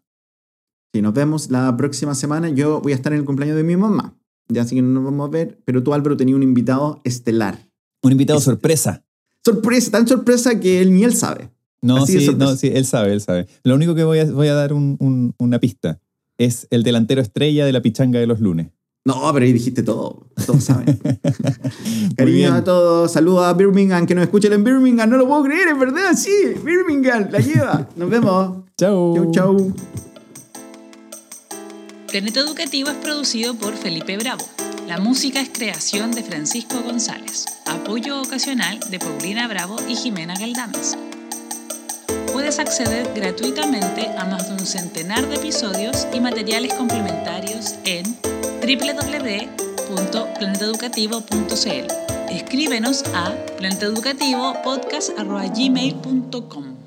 B: Sí, nos vemos la próxima semana. Yo voy a estar en el cumpleaños de mi mamá. Ya así que no nos vamos a ver. Pero tú, Álvaro, tenías un invitado estelar.
A: Un invitado
B: Es-
A: sorpresa.
B: Sorpresa, tan sorpresa que él ni él sabe.
A: No,
B: Así
A: sí, no, sí, él sabe, él sabe. Lo único que voy a, voy a dar un- un- una pista. Es el delantero estrella de la pichanga de los lunes.
B: No, pero ahí dijiste todo. Todos saben. Cariño
A: bien.
B: a todos. Saludos a Birmingham, que nos escuchen en Birmingham. No lo puedo creer, es verdad. Sí, Birmingham, la lleva. Nos vemos.
A: Chau.
B: Chau, chau.
D: Planeta Educativo es producido por Felipe Bravo. La música es creación de Francisco González. Apoyo ocasional de Paulina Bravo y Jimena Galdames. Puedes acceder gratuitamente a más de un centenar de episodios y materiales complementarios en www.planeteducativo.cl. Escríbenos a planeteducativopodcast.gmail.com.